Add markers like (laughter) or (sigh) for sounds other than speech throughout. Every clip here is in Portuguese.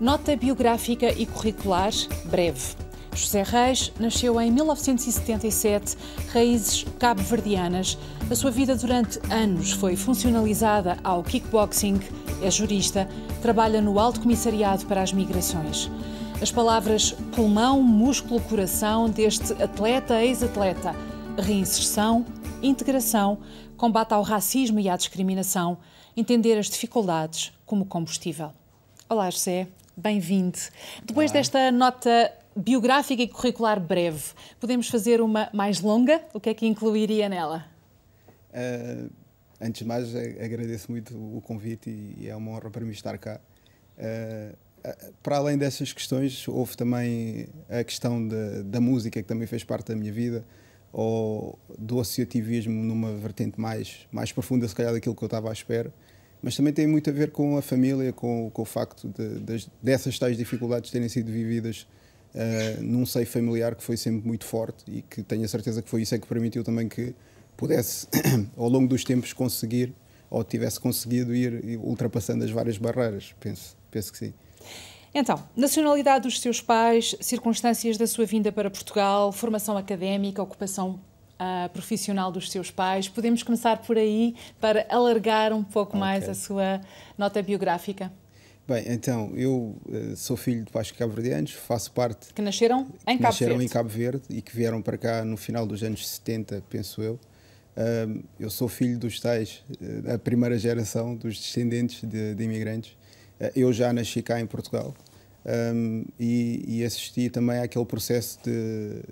Nota biográfica e curricular breve. José Reis nasceu em 1977, raízes cabo-verdianas. A sua vida durante anos foi funcionalizada ao kickboxing, é jurista, trabalha no Alto Comissariado para as Migrações. As palavras pulmão, músculo, coração deste atleta, ex-atleta, reinserção, integração, combate ao racismo e à discriminação, entender as dificuldades como combustível. Olá, José, bem-vindo. Depois Olá. desta nota biográfica e curricular breve, podemos fazer uma mais longa? O que é que incluiria nela? Uh, antes de mais, agradeço muito o convite e é uma honra para mim estar cá. Uh, para além dessas questões, houve também a questão de, da música, que também fez parte da minha vida, ou do associativismo numa vertente mais, mais profunda, se calhar, daquilo que eu estava à espera. Mas também tem muito a ver com a família, com, com o facto de, de, dessas tais dificuldades terem sido vividas uh, num seio familiar que foi sempre muito forte e que tenho a certeza que foi isso é que permitiu também que pudesse, (coughs) ao longo dos tempos, conseguir ou tivesse conseguido ir ultrapassando as várias barreiras. Penso, penso que sim. Então, nacionalidade dos seus pais, circunstâncias da sua vinda para Portugal, formação académica, ocupação uh, profissional dos seus pais. Podemos começar por aí para alargar um pouco okay. mais a sua nota biográfica. Bem, então, eu uh, sou filho de pais cabo-verdianos, faço parte... Que nasceram em Cabo nasceram Verde. em Cabo Verde e que vieram para cá no final dos anos 70, penso eu. Uh, eu sou filho dos tais, da primeira geração dos descendentes de, de imigrantes eh, eu já nasci cá em Portugal um, e, e, assisti também àquele processo de.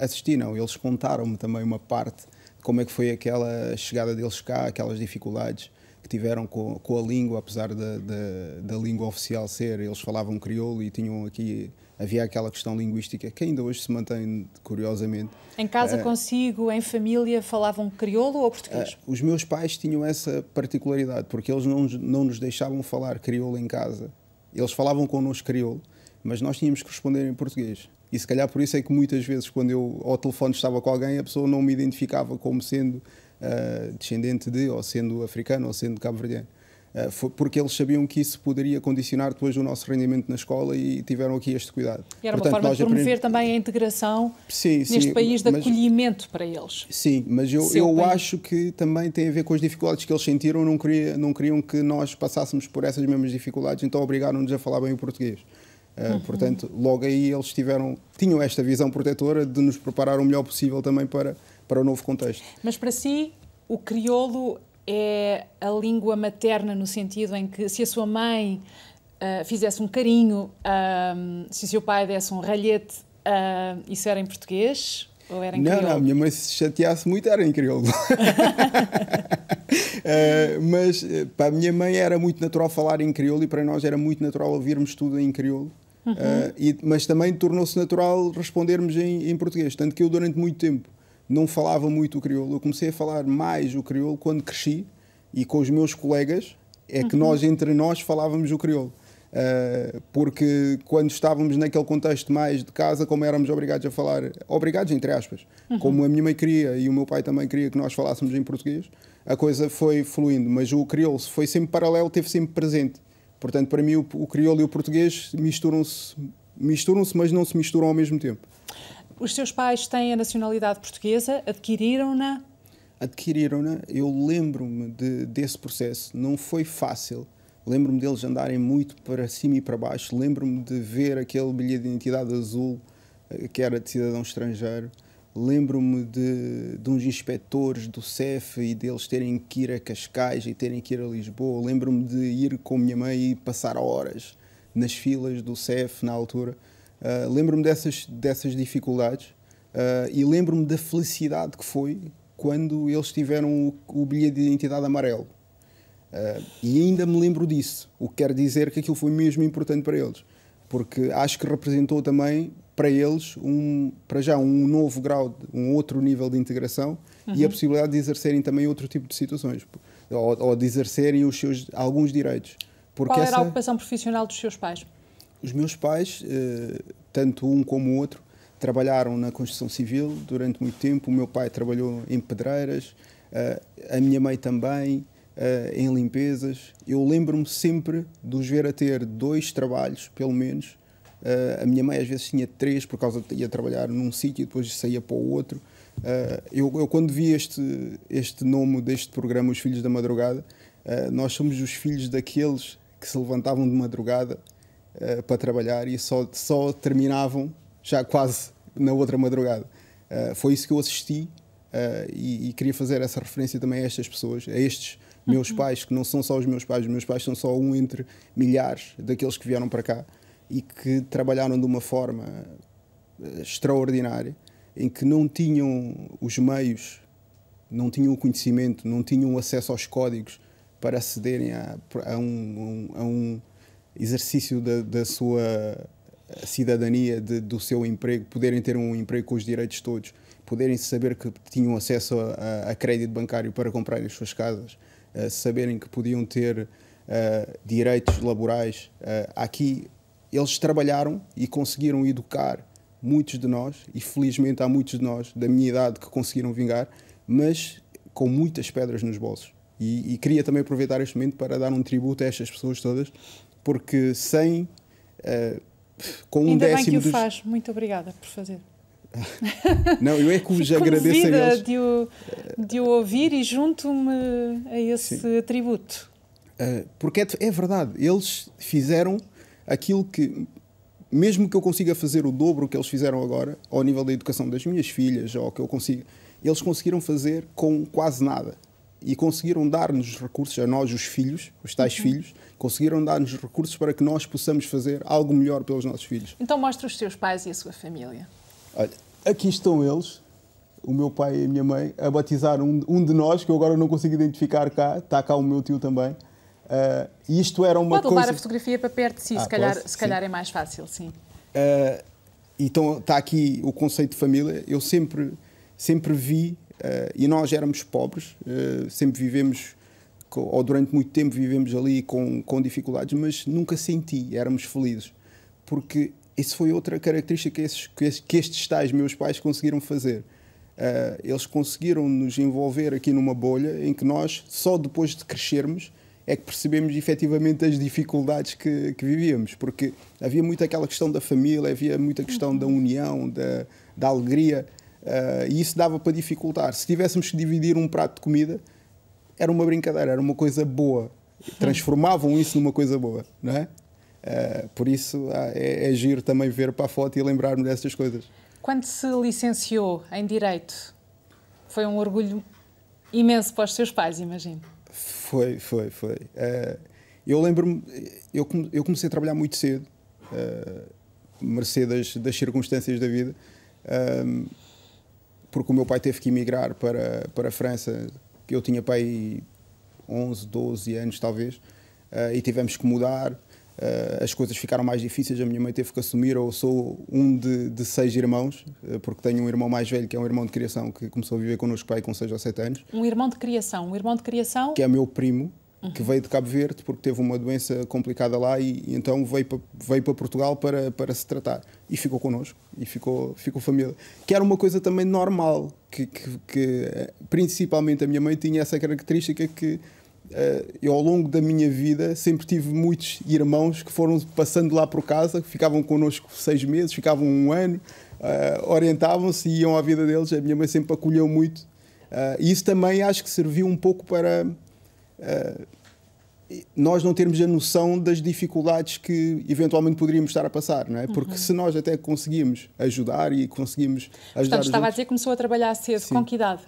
Assisti, não, eles contaram-me também uma parte de como é que foi aquela chegada deles cá, aquelas dificuldades que tiveram com, com a língua, apesar da, da, da língua oficial ser, eles falavam crioulo e tinham aqui havia aquela questão linguística que ainda hoje se mantém curiosamente. Em casa uh, consigo, em família, falavam crioulo ou português? Uh, os meus pais tinham essa particularidade, porque eles não, não nos deixavam falar crioulo em casa. Eles falavam connosco crioulo, mas nós tínhamos que responder em português. E se calhar por isso é que muitas vezes, quando eu ao telefone estava com alguém, a pessoa não me identificava como sendo uh, descendente de, ou sendo africano, ou sendo cabo-verdiano. Eh, porque eles sabiam que isso poderia condicionar depois o nosso rendimento na escola e tiveram aqui este cuidado. E era Portanto, uma forma de promover também a integração sim, neste sim, país de mas, acolhimento para eles. Sim, mas eu, eu acho que também tem a ver com as dificuldades que eles sentiram, não, queria, não queriam que nós passássemos por essas mesmas dificuldades, então obrigaram-nos a falar bem o português. Uh, uhum. Portanto, logo aí eles tiveram, tinham esta visão protetora de nos preparar o melhor possível também para, para o novo contexto. Mas para si, o crioulo é a língua materna no sentido em que se a sua mãe uh, fizesse um carinho, uh, se o seu pai desse um ralhete, uh, isso era em português? Ou era em não, crioulo? não, a minha mãe se chateasse muito era em crioulo. (laughs) (laughs) mas para a minha mãe era muito natural falar em crioulo e para nós era muito natural ouvirmos tudo em crioulo. Uhum. E, mas também tornou-se natural respondermos em, em português. Tanto que eu, durante muito tempo, não falava muito o crioulo. Eu comecei a falar mais o crioulo quando cresci e com os meus colegas é que uhum. nós, entre nós, falávamos o crioulo. Uh, porque quando estávamos naquele contexto mais de casa, como éramos obrigados a falar, obrigados entre aspas, uhum. como a minha mãe queria e o meu pai também queria que nós falássemos em português, a coisa foi fluindo. Mas o crioulo foi sempre paralelo, teve sempre presente. Portanto, para mim, o, o crioulo e o português misturam-se, misturam-se, mas não se misturam ao mesmo tempo. Os seus pais têm a nacionalidade portuguesa, adquiriram-na? Adquiriram-na. Eu lembro-me de, desse processo. Não foi fácil. Lembro-me deles andarem muito para cima e para baixo. Lembro-me de ver aquele bilhete de identidade azul eh, que era de cidadão estrangeiro. Lembro-me de, de uns inspectores do CEF e deles terem que ir a Cascais e terem que ir a Lisboa. Lembro-me de ir com a minha mãe e passar horas nas filas do CEF na altura. Uh, lembro-me dessas, dessas dificuldades uh, e lembro-me da felicidade que foi quando eles tiveram o, o bilhete de identidade amarelo. Uh, e ainda me lembro disso, o que quer dizer que aquilo foi mesmo importante para eles, porque acho que representou também para eles, um, para já, um novo grau, um outro nível de integração uhum. e a uhum. possibilidade de exercerem também outro tipo de situações, ou, ou de exercerem os seus, alguns direitos. Porque Qual era essa... a ocupação profissional dos seus pais? Os meus pais, eh, tanto um como o outro, trabalharam na construção civil durante muito tempo. O meu pai trabalhou em pedreiras, eh, a minha mãe também. Em limpezas. Eu lembro-me sempre de os ver a ter dois trabalhos, pelo menos. a minha mãe às vezes tinha três, por causa de ia trabalhar num sítio e depois saía para o outro. eu, eu, quando vi este, este nome deste programa, Os Filhos da Madrugada, nós somos os filhos daqueles que se levantavam de madrugada uh, para trabalhar e só, só terminavam já quase na outra madrugada. Uh, foi isso que eu assisti uh, e, e, queria fazer essa referência também a estas pessoas, a estes meus pais, que não são só os meus pais, os meus pais são só um entre milhares daqueles que vieram para cá e que trabalharam de uma forma extraordinária, em que não tinham os meios, não tinham o conhecimento, não tinham acesso aos códigos para acederem a, a, um, a um, exercício da, da sua cidadania, de, do seu emprego, poderem ter um emprego com os direitos todos, poderem saber que tinham acesso a, a crédito bancário para comprarem as suas casas, saberem que podiam ter uh, direitos laborais. Uh, aqui eles trabalharam e conseguiram educar muitos de nós, e felizmente há muitos de nós da minha idade que conseguiram vingar, mas com muitas pedras nos bolsos. E, e, queria também aproveitar este momento para dar um tributo a estas pessoas todas, porque sem. Uh, com um Ainda décimo. Bem que o dos... faz, muito obrigada por fazer. (laughs) Não, eu é que vos agradeço a eles. De o, de o ouvir e junto-me a esse Sim. atributo. Uh, porque é, é verdade, eles fizeram aquilo que, mesmo que eu consiga fazer o dobro que eles fizeram agora, ao nível da educação das minhas filhas, ou que eu consiga, eles conseguiram fazer com quase nada e conseguiram dar-nos recursos, a nós, os filhos, os tais uhum. filhos, conseguiram dar-nos recursos para que nós possamos fazer algo melhor pelos nossos filhos. Então mostra os teus pais e a sua família. Olha, aqui estão eles, o meu pai e a minha mãe, a batizar um, um de nós, que eu agora não consigo identificar cá, está cá o meu tio também. Uh, isto era uma Pode coisa... levar a fotografia para perto de si, ah, se, calhar, se calhar é mais fácil, sim. Uh, então está aqui o conceito de família. Eu sempre, sempre vi Uh, e nós éramos pobres, uh, sempre vivemos, ou durante muito tempo vivemos ali com, com dificuldades, mas nunca senti, éramos felizes. Porque isso foi outra característica que, esses, que, esses, que estes tais meus pais conseguiram fazer. Uh, eles conseguiram nos envolver aqui numa bolha em que nós, só depois de crescermos, é que percebemos efetivamente as dificuldades que, que vivíamos, porque havia muito aquela questão da família, havia muita questão da união, da, da alegria, Uh, e isso dava para dificultar. Se tivéssemos que dividir um prato de comida, era uma brincadeira, era uma coisa boa. Transformavam isso numa coisa boa, não é? Uh, por isso uh, é, é giro também ver para a foto e lembrar-me dessas coisas. Quando se licenciou em Direito, foi um orgulho imenso para os seus pais, imagino. Foi, foi, foi. Uh, eu lembro-me, eu, eu comecei a trabalhar muito cedo, uh, mercê das, das circunstâncias da vida porque o meu pai teve que emigrar para, para a França, que eu tinha pai 11, 12 anos talvez, uh, e tivemos que mudar. Uh, as coisas ficaram mais difíceis, a minha mãe teve que assumir. Eu sou um de, de seis irmãos, uh, porque tenho um irmão mais velho, que é um irmão de criação, que começou a viver connosco pai com 6 ou 7 anos. Um irmão de criação? Um irmão de criação? Que é meu primo, uhum. que veio de Cabo Verde porque teve uma doença complicada lá e, e, então veio para, veio para Portugal para, para se tratar. E ficou connosco, e ficou, ficou família. Que era uma coisa também normal, que, que, que principalmente a minha mãe tinha essa característica que eu ao longo da minha vida sempre tive muitos irmãos que foram passando lá por casa, ficavam connosco seis meses, ficavam um ano, uh, orientavam-se e iam à vida deles. A minha mãe sempre acolheu muito. Uh, e isso também acho que serviu um pouco para nós não termos a noção das dificuldades que eventualmente poderíamos estar a passar, não é? Porque uhum. se nós até conseguimos ajudar e conseguimos ajudar Portanto, estava outros, a dizer que começou a trabalhar cedo. Sim. Com que idade?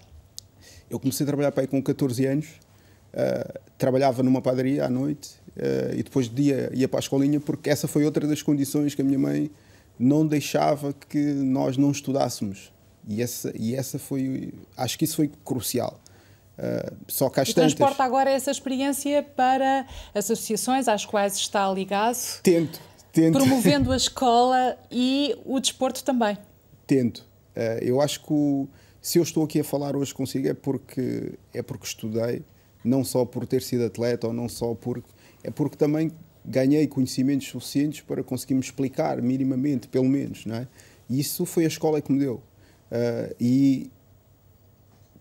Eu comecei a trabalhar aí com 14 anos. Uh, trabalhava numa padaria à noite uh, e depois de dia ia para a escolinha porque essa foi outra das condições que a minha mãe não deixava que nós não estudássemos. E essa, e essa foi, acho que isso foi crucial. Uh, só que e transporta agora essa experiência para associações às quais está ligado. Tento, tento. Promovendo a (laughs) escola e o desporto também. Tento. Uh, eu acho que o, se eu estou aqui a falar hoje consigo é porque, é porque estudei, não só por ter sido atleta ou não só porque. É porque também ganhei conhecimentos suficientes para conseguir me explicar minimamente, pelo menos, não é? E isso foi a escola que me deu. Uh, e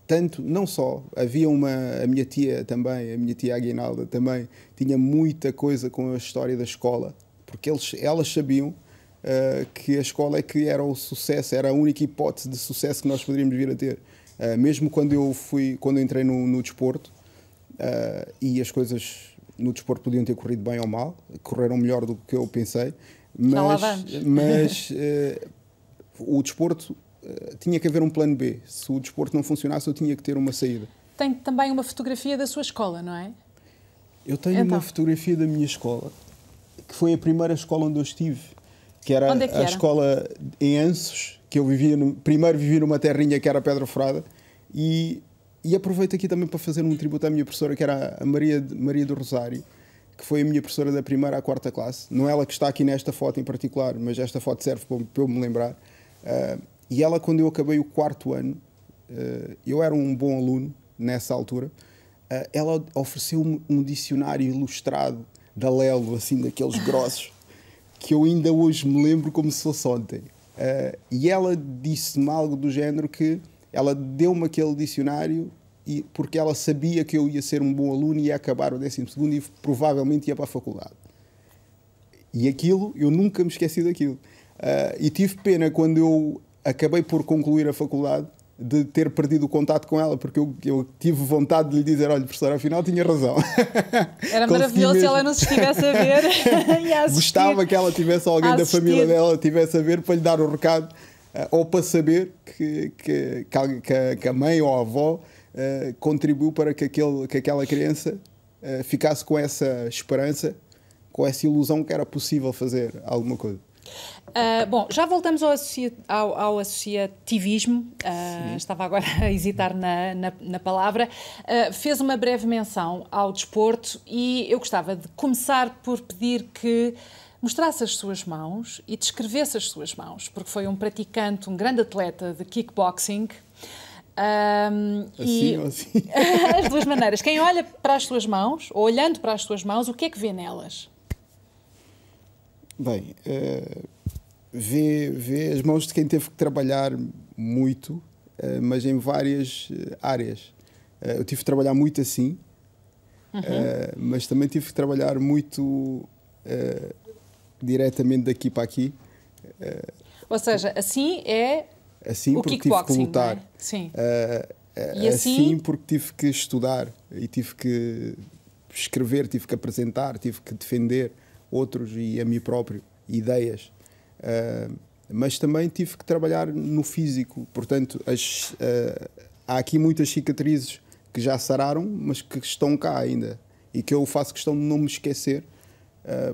tanto, não só, havia uma, a minha tia também, a minha tia Aguinalda também, tinha muita coisa com a história da escola, porque eles, elas sabiam uh, que a escola é que era o sucesso, era a única hipótese de sucesso que nós poderíamos vir a ter. Uh, mesmo quando eu fui, quando eu entrei no, no desporto, uh, e as coisas no desporto podiam ter corrido bem ou mal, correram melhor do que eu pensei, mas, (laughs) mas o desporto uh, tinha que haver um plano B. Se o desporto não funcionasse, eu tinha que ter uma saída. Tem também uma fotografia da sua escola, não é? Eu tenho então. uma fotografia da minha escola, que foi a primeira escola onde eu estive, que era, é que era? a escola em Ansos, que eu vivia no, primeiro vivi numa terrinha que era Pedra Frada e, e aproveito aqui também para fazer um tributo à minha professora que era a Maria, Maria do Rosário que foi a minha professora da primeira à quarta classe. Não ela que está aqui nesta foto em particular, mas esta foto serve para, para eu me lembrar. Uh, e ela, quando eu acabei o quarto ano, uh, eu era um bom aluno nessa altura, uh, ela ofereceu-me um dicionário ilustrado da Lelo, assim, daqueles (laughs) grossos, que eu ainda hoje me lembro como se fosse ontem. e ela disse-me algo do género que ela deu-me aquele dicionário e porque ela sabia que eu ia ser um bom aluno e ia acabar o 12 e provavelmente ia para a faculdade. E aquilo, eu nunca me esqueci daquilo. Uh, e tive pena quando eu acabei por concluir a faculdade de ter perdido o contato com ela, porque eu, eu tive vontade de lhe dizer: olha, professora, afinal tinha razão. (laughs) Era maravilhoso mesmo. se ela não se estivesse a ver (laughs) (laughs) a Gostava que ela tivesse alguém da família dela tivesse a ver para lhe dar o recado, ou para saber que, que, que, a, que a mãe ou a avó uh, contribuiu para que, aquele, que aquela criança uh, ficasse com essa esperança, com essa ilusão que era possível fazer alguma coisa. Uh, bom, já voltamos ao, associa ao, ao associativismo, uh, estava agora (laughs) a hesitar na, na, na palavra. Uh, fez uma breve menção ao desporto e eu gostava de começar por pedir que mostrasse as suas mãos e descrevesse as suas mãos, porque foi um praticante, um grande atleta de kickboxing. Um, assim ou assim? (laughs) as duas maneiras. Quem olha para as suas mãos, ou olhando para as suas mãos, o que é que vê nelas? Bem, uh, vê, vê as mãos de quem teve que trabalhar muito, uh, mas em várias uh, áreas. eu tive que trabalhar muito assim, uhum. mas também tive que trabalhar muito diretamente daqui para aqui. Ou seja, assim é assim o porque tive que lutar. É? Sim. e assim... assim porque tive que estudar e tive que escrever, tive que apresentar, tive que defender outros e a mim próprio, ideias. Uh, mas também tive que trabalhar no físico, portanto, as, uh, há aqui muitas cicatrizes que já sararam, mas que estão cá ainda e que eu faço questão de não me esquecer, uh,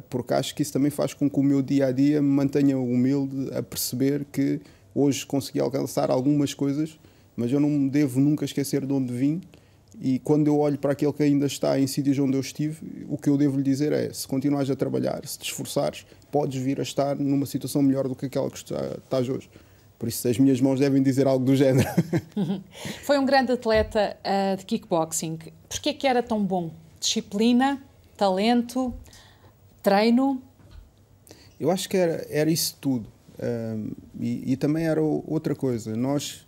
porque acho que isso também faz com que o meu dia a dia me mantenha humilde a perceber que hoje consegui alcançar algumas coisas, mas eu não me devo nunca esquecer de onde vim e quando eu olho para aquele que ainda está em sítios onde eu estive, o que eu devo lhe dizer é: se continuares a trabalhar, se te esforçares, podes vir a estar numa situação melhor do que aquela que estás hoje. Por isso, as minhas mãos devem dizer algo do género. (laughs) Foi um grande atleta uh, de kickboxing. Porquê que era tão bom? Disciplina, talento, treino? Eu acho que era, era isso tudo. Uh, e, e, também era outra coisa. Nós,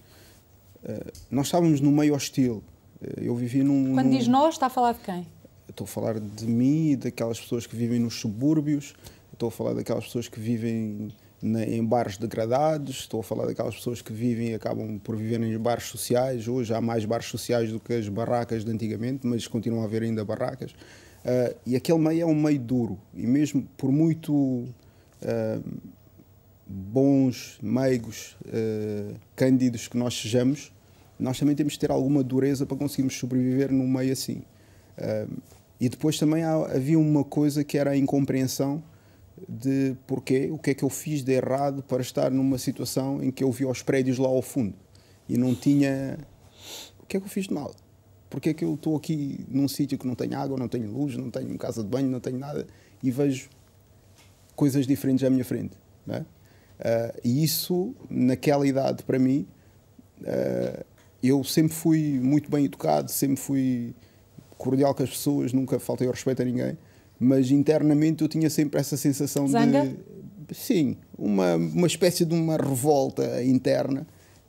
uh, nós estávamos no meio hostil eh, eu vivi num. Quando num... diz nós, está a falar de quem? Estou a falar de mim e daquelas pessoas que vivem nos subúrbios, estou a falar daquelas pessoas que vivem na, em bairros degradados, estou a falar daquelas pessoas que vivem e acabam por viver em bairros sociais. Hoje há mais bairros sociais do que as barracas de antigamente, mas continuam a haver ainda barracas. Uh, e aquele meio é um meio duro, e mesmo por muito uh, bons, meigos, uh, cândidos que nós sejamos, nós também temos que ter alguma dureza para conseguirmos sobreviver num meio assim. E depois também há, havia uma coisa que era a incompreensão de porquê, o que é que eu fiz de errado para estar numa situação em que eu vi os prédios lá ao fundo e não tinha. O que é que eu fiz de mal? Porquê é que eu estou aqui num sítio que não tem água, não tenho luz, não tenho casa de banho, não tenho nada e vejo coisas diferentes à minha frente? É? Uh, e isso, naquela idade, para mim, uh, eu sempre fui muito bem educado, sempre fui cordial com as pessoas, nunca faltei ao respeito a ninguém, mas internamente eu tinha sempre essa sensação Zanga? de. Sim, uma, uma espécie de uma revolta interna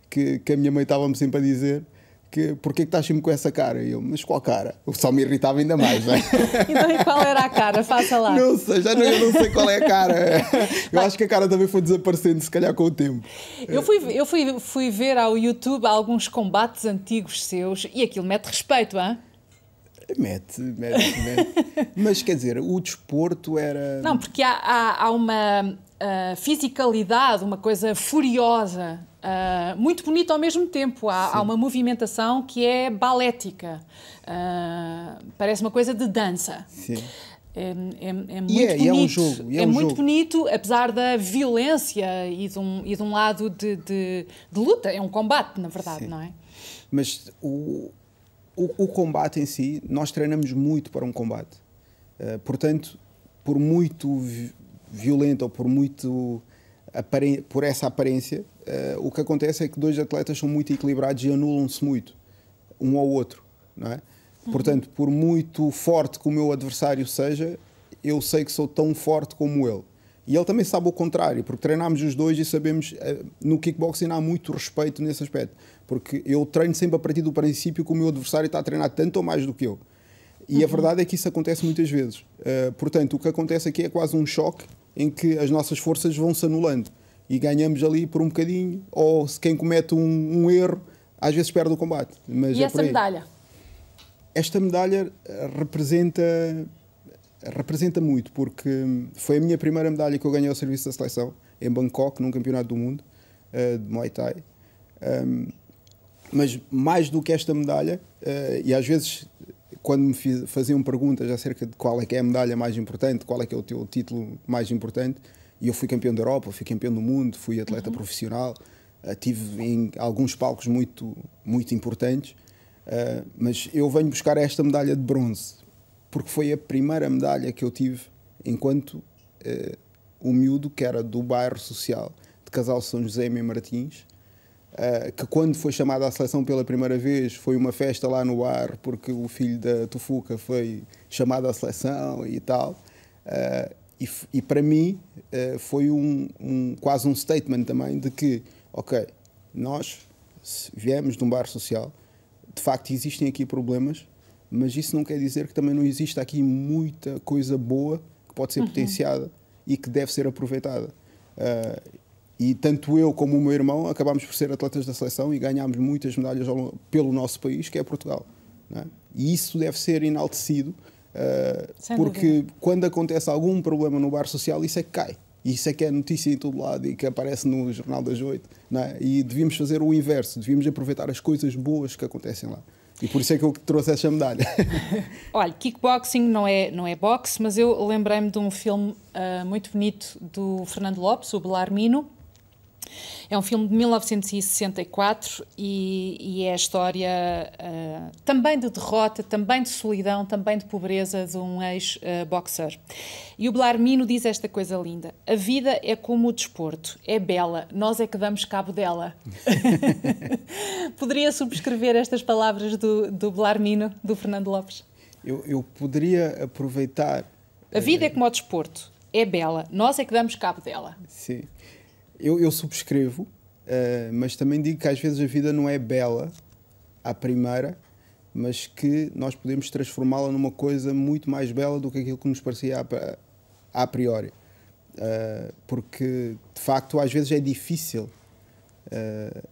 que, que a minha mãe estava-me sempre a dizer que, porquê que estás sempre com essa cara? E eu, mas qual cara? O só me irritava ainda mais, não é? (laughs) então, e qual era a cara? Faça lá. Não sei, já não, eu não sei qual é a cara. Eu acho que a cara também foi desaparecendo, se calhar, com o tempo. Eu fui, eu fui, fui ver ao YouTube alguns combates antigos seus e aquilo mete respeito, hã? Mete, mete, mete. (laughs) Mas quer dizer, o desporto era. Não, porque há, há, há uma uh, fisicalidade, uma coisa furiosa, uh, muito bonita ao mesmo tempo. Há, há, uma movimentação que é balética. Uh, parece uma coisa de dança. Sim. É, é, é muito yeah, bonito. É, um jogo, é, um muito jogo. bonito, apesar da violência e de um, e de um lado de, de, de luta. É um combate, na verdade, Sim. não é? Mas o, o, o, combate em si, nós treinamos muito para um combate. Uh, portanto, por muito violento ou por muito por essa aparência, uh, o que acontece é que dois atletas são muito equilibrados e anulam-se muito um ao outro, não é? Uhum. Portanto, por muito forte que o meu adversário seja, eu sei que sou tão forte como ele. E ele também sabe o contrário, porque treinámos os dois e sabemos, uh, no kickboxing há muito respeito nesse aspecto. Porque eu treino sempre a partir do princípio que o meu adversário está a treinar tanto ou mais do que eu. E uhum. a verdade é que isso acontece muitas vezes. Uh, portanto, o que acontece aqui é quase um choque em que as nossas forças vão se anulando e ganhamos ali por um bocadinho, ou se quem comete um, um erro, às vezes perde o combate. Mas e é essa medalha? Esta medalha eh, representa representa muito, porque foi a minha primeira medalha que eu ganhei ao serviço da seleção, em Bangkok, num campeonato do mundo uh, de Muay Thai. Um, mas mais do que esta medalha, uh, e às vezes quando me fiz, faziam perguntas acerca de qual é que é a medalha mais importante, qual é que é o teu título mais importante, e eu fui campeão da Europa, fui campeão do mundo, fui atleta uhum. profissional, uh, tive em alguns palcos muito, muito importantes, uh, mas eu venho buscar esta medalha de bronze, porque foi a primeira medalha que eu tive enquanto uh, miúdo que era do bairro social de Casal São José e Martins, Uh, que quando foi chamado à seleção pela primeira vez foi uma festa lá no ar porque o filho da Tufuca foi chamado à seleção e tal. Uh, e, e, para mim uh, foi um, um, quase um statement também de que, ok, nós viemos de um bar social, de facto existem aqui problemas, mas isso não quer dizer que também não existe aqui muita coisa boa que pode ser uhum. potenciada e que deve ser aproveitada. E tanto eu como o meu irmão acabámos por ser atletas da seleção e ganhámos muitas medalhas pelo nosso país, que é Portugal. É? E isso deve ser enaltecido, uh, porque dúvida. quando acontece algum problema no bar social, isso é que cai. Isso é que é notícia em todo lado e que aparece no Jornal das Oito. É? E devíamos fazer o inverso, devíamos aproveitar as coisas boas que acontecem lá. E por isso é que eu trouxe essa medalha. (laughs) Olha, kickboxing não é, não é boxe, mas eu lembrei-me de um filme uh, muito bonito do Fernando Lopes, o Belarmino, é um filme de 1964 e, e é a história uh, também de derrota, também de solidão, também de pobreza de um ex-boxer. E o Blarmino diz esta coisa linda: A vida é como o desporto, é bela, nós é que damos cabo dela. (laughs) Poderia subscrever estas palavras do, do Blarmino, do Fernando Lopes? Eu, eu poderia aproveitar. A vida é como o desporto, é bela, nós é que damos cabo dela. Sim eu, eu subscrevo, uh, mas também digo que às vezes a vida não é bela à primeira, mas que nós podemos transformá-la numa coisa muito mais bela do que aquilo que nos parecia a, a priori. Uh, porque de facto às vezes é difícil uh,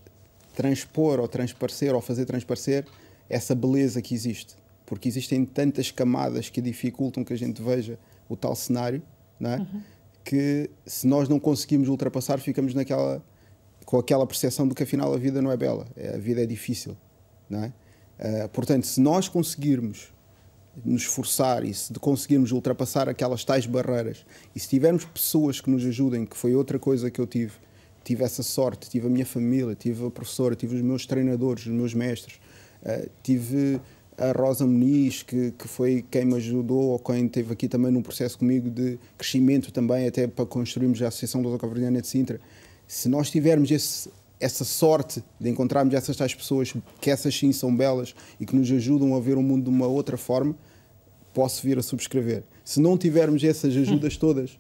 transpor ou transparecer ou fazer transparecer essa beleza que existe, porque existem tantas camadas que dificultam que a gente veja o tal cenário, não é? Uhum que se nós não conseguimos ultrapassar, ficamos naquela com aquela percepção de que afinal a vida não é bela, é, a vida é difícil, não é? Uh, portanto, se nós conseguirmos nos esforçar e se conseguirmos ultrapassar aquelas tais barreiras e se tivermos pessoas que nos ajudem, que foi outra coisa que eu tive, tive essa sorte, tive a minha família, tive a professora, tive os meus treinadores, os meus mestres, uh, tive a Rosa Muniz, que, que foi quem me ajudou, ou quem esteve aqui também num processo comigo de crescimento também, até para construirmos a Associação da Caverdiana de Sintra. Se nós tivermos esse, essa sorte de encontrarmos essas tais pessoas, que essas sim são belas e que nos ajudam a ver o mundo de uma outra forma, posso vir a subscrever. Se não tivermos essas ajudas todas,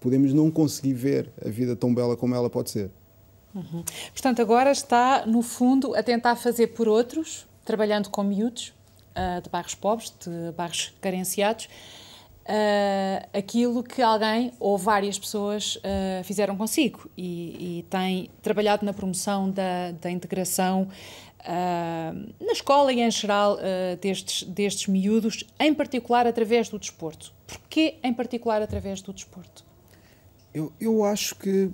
podemos não conseguir ver a vida tão bela como ela pode ser. Uhum. Portanto, agora está, no fundo, a tentar fazer por outros trabalhando com miúdos uh, de bairros pobres, de bairros carenciados, uh, aquilo que alguém ou várias pessoas uh, fizeram consigo e, e, tem trabalhado na promoção da, da integração na escola e em geral destes, destes miúdos, em particular através do desporto. Porquê em particular através do desporto? Eu, eu acho que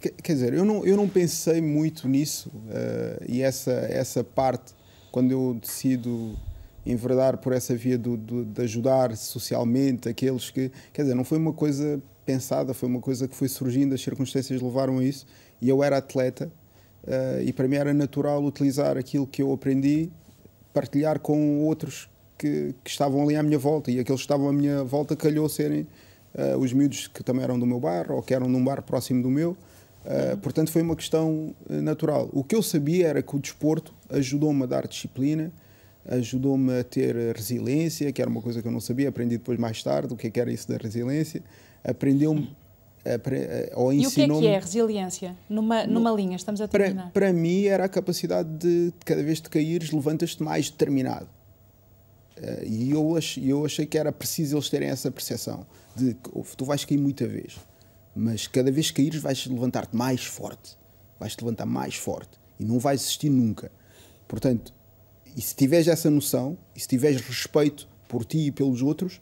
quer dizer, eu não, eu não pensei muito nisso uh, e essa, essa parte, quando eu decido enverdar por essa via do, do, de ajudar socialmente aqueles que. Quer dizer, não foi uma coisa pensada, foi uma coisa que foi surgindo, as circunstâncias levaram a isso. E eu era atleta uh, e para mim era natural utilizar aquilo que eu aprendi, partilhar com outros que, que estavam ali à minha volta. E aqueles que estavam à minha volta calhou serem uh, os miúdos que também eram do meu bar ou que eram num bar próximo do meu. Uh, portanto, foi uma questão natural. O que eu sabia era que o desporto ajudou-me a dar disciplina, ajudou-me a ter resiliência, que era uma coisa que eu não sabia, aprendi depois mais tarde o que, é que era isso da resiliência. Aprendeu-me ou E o que é que é resiliência? Numa, numa no, linha, estamos a terminar. Para, para mim era a capacidade de, cada vez que caíres, levantas-te mais determinado. Uh, e eu, ach, eu achei que era preciso eles terem essa percepção de que tu vais cair muita vez, mas cada vez que caíres vais levantar-te mais forte, vais-te levantar mais forte e não vais existir nunca. Portanto, e se tiveres essa noção, e se tiveres respeito por ti e pelos outros,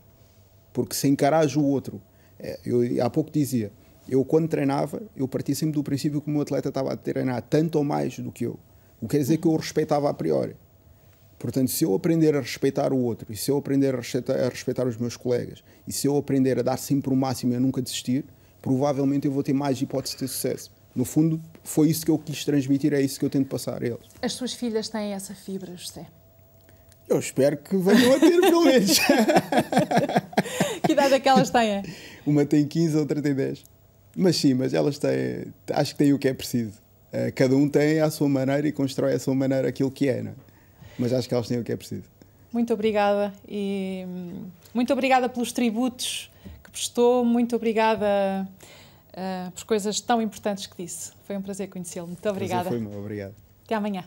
porque se encarares o outro, é, eu há pouco dizia, eu quando treinava, eu partia sempre do princípio que o meu atleta estava a treinar tanto ou mais do que eu. O que quer dizer que eu o respeitava a priori. Portanto, se eu aprender a respeitar o outro, e se eu aprender a respeitar, a respeitar os meus colegas, e se eu aprender a dar sempre o máximo e a nunca desistir, provavelmente eu vou ter mais hipóteses de ter sucesso. No fundo, foi isso que eu quis transmitir, é isso que eu tento passar a eles. As suas filhas têm essa fibra, José? Eu espero que venham a ter, pelo menos. (laughs) que idade é que elas têm? Uma tem 15, outra tem 10. Mas sim, mas elas têm, acho que têm o que é preciso. Eh, cada um tem a sua maneira e constrói a sua maneira aquilo que é, não é? Mas acho que elas têm o que é preciso. Muito obrigada e hum, muito obrigada pelos tributos que prestou, muito obrigada uh, por coisas tão importantes que disse. Foi um prazer conhecê-lo. Muito obrigada. Prazer foi meu, obrigado. Até amanhã.